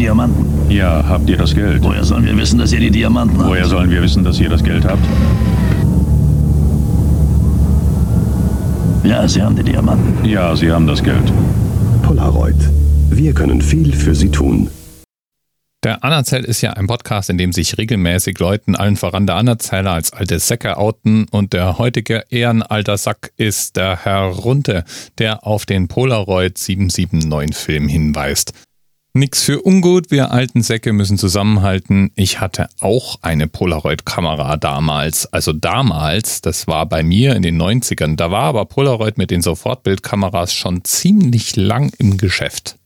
Diamanten? Ja, habt ihr das Geld? Woher sollen wir wissen, dass ihr die Diamanten habt? Woher sollen wir wissen, dass ihr das Geld habt? Ja, Sie haben die Diamanten. Ja, Sie haben das Geld. Polaroid. Wir können viel für Sie tun. Der Anerzähl ist ja ein Podcast, in dem sich regelmäßig Leuten, allen voran der Anerzähler, als alte Säcke outen und der heutige ehrenalter Sack ist der Herr Runte, der auf den Polaroid 779 Film hinweist. Nix für ungut, wir alten Säcke müssen zusammenhalten. Ich hatte auch eine Polaroid-Kamera damals. Also damals, das war bei mir in den 90ern. Da war aber Polaroid mit den Sofortbildkameras schon ziemlich lang im Geschäft.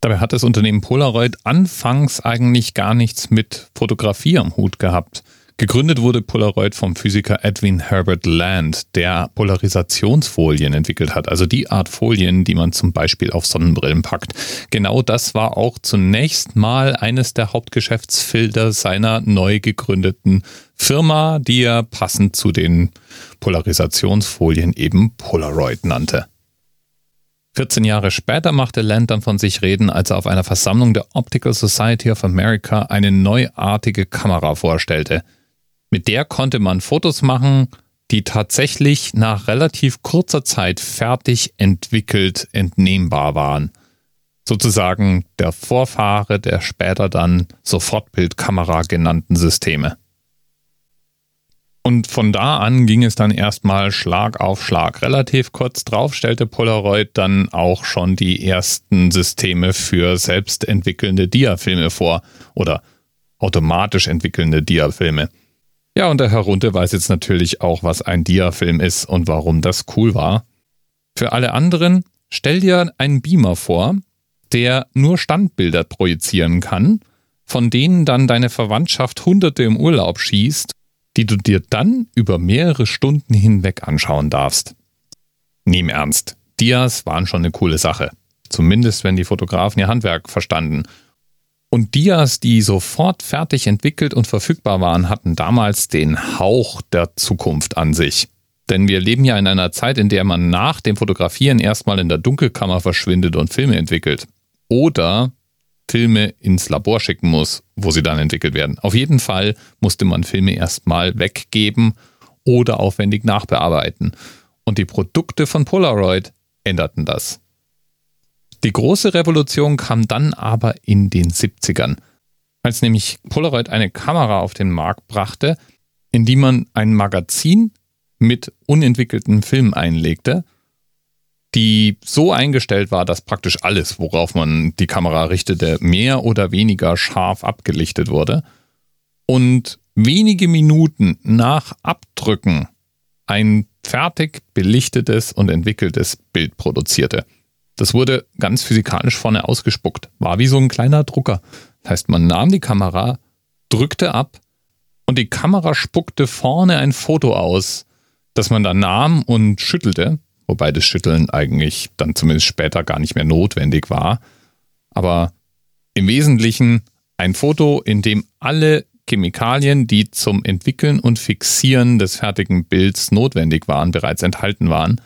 Dabei hat das Unternehmen Polaroid anfangs eigentlich gar nichts mit Fotografie am Hut gehabt. Gegründet wurde Polaroid vom Physiker Edwin Herbert Land, der Polarisationsfolien entwickelt hat, also die Art Folien, die man zum Beispiel auf Sonnenbrillen packt. Genau das war auch zunächst mal eines der Hauptgeschäftsfelder seiner neu gegründeten Firma, die er passend zu den Polarisationsfolien eben Polaroid nannte. 14 Jahre später machte Land dann von sich reden, als er auf einer Versammlung der Optical Society of America eine neuartige Kamera vorstellte. Mit der konnte man Fotos machen, die tatsächlich nach relativ kurzer Zeit fertig entwickelt entnehmbar waren. Sozusagen der Vorfahre der später dann Sofortbildkamera genannten Systeme. Und von da an ging es dann erstmal Schlag auf Schlag. Relativ kurz drauf stellte Polaroid dann auch schon die ersten Systeme für selbstentwickelnde Diafilme vor oder automatisch entwickelnde Diafilme. Ja, und der Herr Runte weiß jetzt natürlich auch, was ein Diafilm ist und warum das cool war. Für alle anderen, stell dir einen Beamer vor, der nur Standbilder projizieren kann, von denen dann deine Verwandtschaft Hunderte im Urlaub schießt die du dir dann über mehrere Stunden hinweg anschauen darfst. Nehm ernst, Dias waren schon eine coole Sache. Zumindest wenn die Fotografen ihr Handwerk verstanden. Und Dias, die sofort fertig entwickelt und verfügbar waren, hatten damals den Hauch der Zukunft an sich. Denn wir leben ja in einer Zeit, in der man nach dem Fotografieren erstmal in der Dunkelkammer verschwindet und Filme entwickelt. Oder Filme ins Labor schicken muss, wo sie dann entwickelt werden. Auf jeden Fall musste man Filme erstmal weggeben oder aufwendig nachbearbeiten. Und die Produkte von Polaroid änderten das. Die große Revolution kam dann aber in den 70ern, als nämlich Polaroid eine Kamera auf den Markt brachte, in die man ein Magazin mit unentwickelten Filmen einlegte die so eingestellt war, dass praktisch alles, worauf man die Kamera richtete, mehr oder weniger scharf abgelichtet wurde und wenige Minuten nach Abdrücken ein fertig belichtetes und entwickeltes Bild produzierte. Das wurde ganz physikalisch vorne ausgespuckt, war wie so ein kleiner Drucker. Das heißt, man nahm die Kamera, drückte ab und die Kamera spuckte vorne ein Foto aus, das man dann nahm und schüttelte wobei das Schütteln eigentlich dann zumindest später gar nicht mehr notwendig war. Aber im Wesentlichen ein Foto, in dem alle Chemikalien, die zum Entwickeln und Fixieren des fertigen Bilds notwendig waren, bereits enthalten waren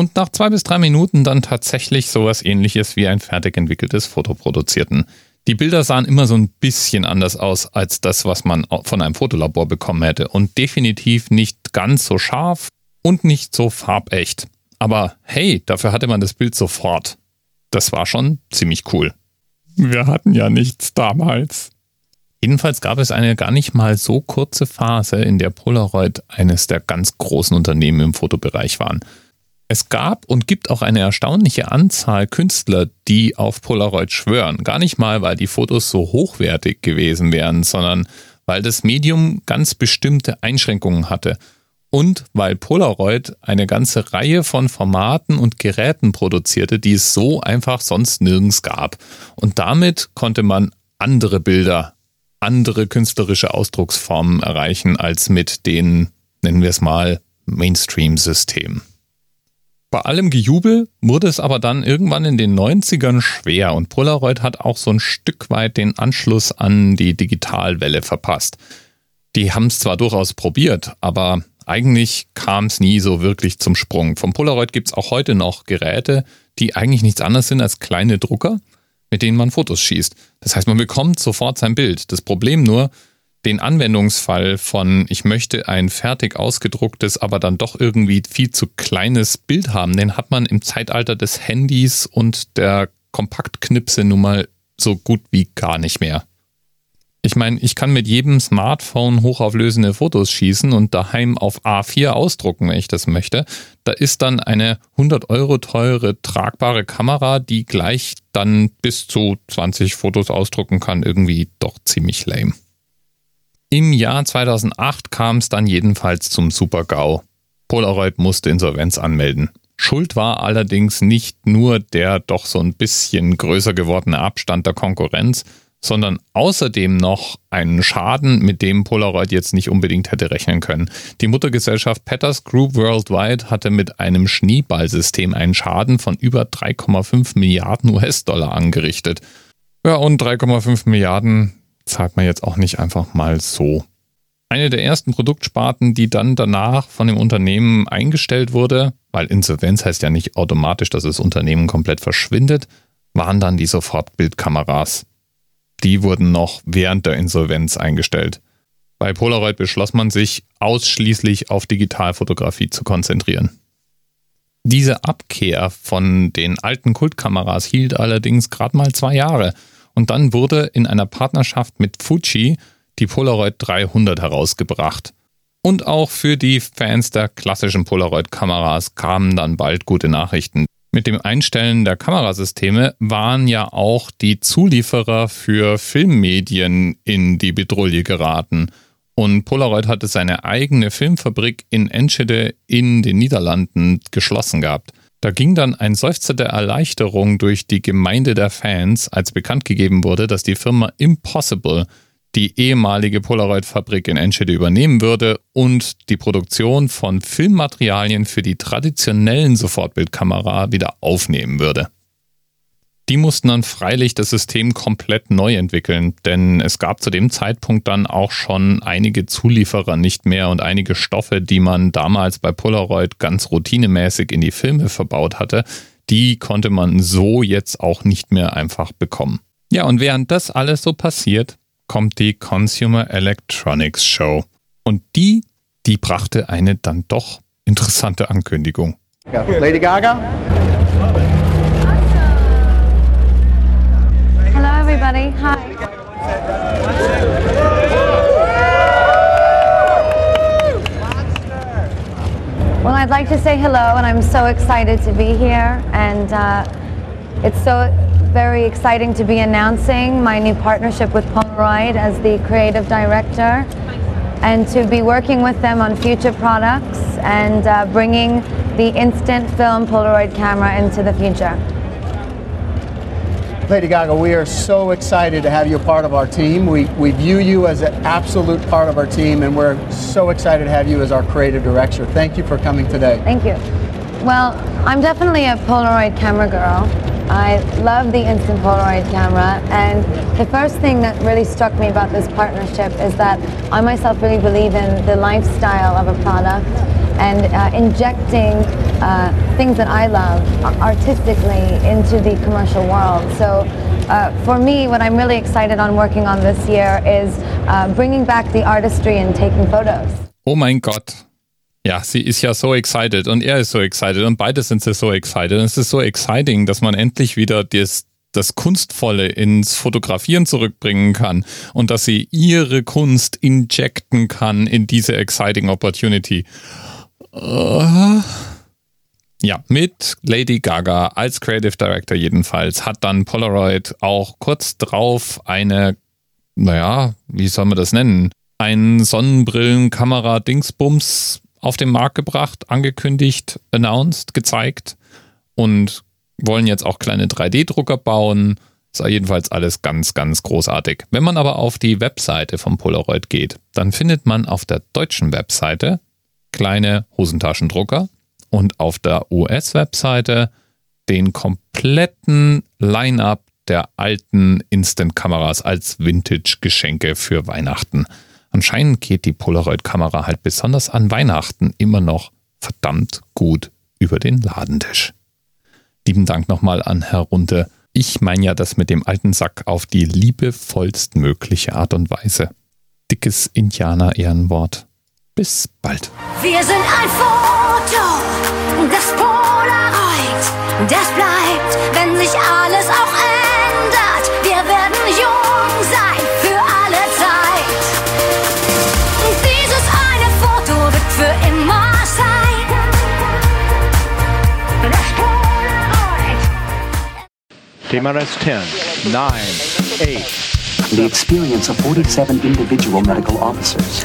und nach zwei bis drei Minuten dann tatsächlich sowas ähnliches wie ein fertig entwickeltes Foto produzierten. Die Bilder sahen immer so ein bisschen anders aus als das, was man von einem Fotolabor bekommen hätte und definitiv nicht ganz so scharf und nicht so farbecht. Aber hey, dafür hatte man das Bild sofort. Das war schon ziemlich cool. Wir hatten ja nichts damals. Jedenfalls gab es eine gar nicht mal so kurze Phase, in der Polaroid eines der ganz großen Unternehmen im Fotobereich waren. Es gab und gibt auch eine erstaunliche Anzahl Künstler, die auf Polaroid schwören. Gar nicht mal, weil die Fotos so hochwertig gewesen wären, sondern weil das Medium ganz bestimmte Einschränkungen hatte und weil Polaroid eine ganze Reihe von Formaten und Geräten produzierte, die es so einfach sonst nirgends gab. Und damit konnte man andere Bilder, andere künstlerische Ausdrucksformen erreichen als mit den, nennen wir es mal, Mainstream-Systemen. Bei allem Gejubel wurde es aber dann irgendwann in den 90ern schwer und Polaroid hat auch so ein Stück weit den Anschluss an die Digitalwelle verpasst. Die haben es zwar durchaus probiert, aber eigentlich kam es nie so wirklich zum Sprung. Vom Polaroid gibt es auch heute noch Geräte, die eigentlich nichts anderes sind als kleine Drucker, mit denen man Fotos schießt. Das heißt, man bekommt sofort sein Bild. Das Problem nur, den Anwendungsfall von ich möchte ein fertig ausgedrucktes, aber dann doch irgendwie viel zu kleines Bild haben, den hat man im Zeitalter des Handys und der Kompaktknipse nun mal so gut wie gar nicht mehr. Ich meine, ich kann mit jedem Smartphone hochauflösende Fotos schießen und daheim auf A4 ausdrucken, wenn ich das möchte. Da ist dann eine 100 Euro teure tragbare Kamera, die gleich dann bis zu 20 Fotos ausdrucken kann, irgendwie doch ziemlich lame. Im Jahr 2008 kam es dann jedenfalls zum Super-GAU. Polaroid musste Insolvenz anmelden. Schuld war allerdings nicht nur der doch so ein bisschen größer gewordene Abstand der Konkurrenz, sondern außerdem noch einen Schaden, mit dem Polaroid jetzt nicht unbedingt hätte rechnen können. Die Muttergesellschaft Petters Group Worldwide hatte mit einem Schneeballsystem einen Schaden von über 3,5 Milliarden US-Dollar angerichtet. Ja, und 3,5 Milliarden zahlt man jetzt auch nicht einfach mal so. Eine der ersten Produktsparten, die dann danach von dem Unternehmen eingestellt wurde, weil Insolvenz heißt ja nicht automatisch, dass das Unternehmen komplett verschwindet, waren dann die Sofortbildkameras die wurden noch während der Insolvenz eingestellt. Bei Polaroid beschloss man sich, ausschließlich auf Digitalfotografie zu konzentrieren. Diese Abkehr von den alten Kultkameras hielt allerdings gerade mal zwei Jahre und dann wurde in einer Partnerschaft mit Fuji die Polaroid 300 herausgebracht. Und auch für die Fans der klassischen Polaroid-Kameras kamen dann bald gute Nachrichten. Mit dem Einstellen der Kamerasysteme waren ja auch die Zulieferer für Filmmedien in die Bedrohung geraten. Und Polaroid hatte seine eigene Filmfabrik in Enschede in den Niederlanden geschlossen gehabt. Da ging dann ein Seufzer der Erleichterung durch die Gemeinde der Fans, als bekannt gegeben wurde, dass die Firma Impossible die ehemalige Polaroid-Fabrik in Enschede übernehmen würde und die Produktion von Filmmaterialien für die traditionellen Sofortbildkamera wieder aufnehmen würde. Die mussten dann freilich das System komplett neu entwickeln, denn es gab zu dem Zeitpunkt dann auch schon einige Zulieferer nicht mehr und einige Stoffe, die man damals bei Polaroid ganz routinemäßig in die Filme verbaut hatte, die konnte man so jetzt auch nicht mehr einfach bekommen. Ja, und während das alles so passiert, kommt die Consumer Electronics Show. Und die, die brachte eine dann doch interessante Ankündigung. Lady Gaga? Everybody. Hi. Well, I'd like to say hello, and I'm so excited to be here. And uh, it's so very exciting to be announcing my new partnership with Polaroid as the creative director and to be working with them on future products and uh, bringing the instant film Polaroid camera into the future. Lady Gaga, we are so excited to have you a part of our team. We, we view you as an absolute part of our team, and we're so excited to have you as our creative director. Thank you for coming today. Thank you. Well, I'm definitely a Polaroid camera girl. I love the instant Polaroid camera and the first thing that really struck me about this partnership is that I myself really believe in the lifestyle of a product and uh, injecting uh, things that I love artistically into the commercial world. So uh, for me, what I'm really excited on working on this year is uh, bringing back the artistry and taking photos. Oh mein Gott. Ja, sie ist ja so excited und er ist so excited und beide sind sie so excited. Und es ist so exciting, dass man endlich wieder das, das Kunstvolle ins Fotografieren zurückbringen kann und dass sie ihre Kunst injecten kann in diese exciting Opportunity. Uh. Ja, mit Lady Gaga als Creative Director jedenfalls hat dann Polaroid auch kurz drauf eine, naja, wie soll man das nennen? Ein Sonnenbrillenkamera-Dingsbums auf den Markt gebracht, angekündigt, announced, gezeigt und wollen jetzt auch kleine 3D-Drucker bauen. Ist jedenfalls alles ganz, ganz großartig. Wenn man aber auf die Webseite von Polaroid geht, dann findet man auf der deutschen Webseite kleine Hosentaschendrucker und auf der US-Webseite den kompletten Line-up der alten Instant-Kameras als Vintage-Geschenke für Weihnachten. Anscheinend geht die Polaroid-Kamera halt besonders an Weihnachten immer noch verdammt gut über den Ladentisch. Lieben Dank nochmal an Herr Runte Ich meine ja das mit dem alten Sack auf die liebevollstmögliche Art und Weise. Dickes Indianer-Ehrenwort. Bis bald. Wir sind ein Foto, das Polaroid, das bleibt, wenn sich alles auch ändert. Wir werden jung sein für alle Zeit. Dieses eine Foto wird für immer sein. Das Polaroid. TMRS 10, 9, 8. the experience of 47 individual medical officers.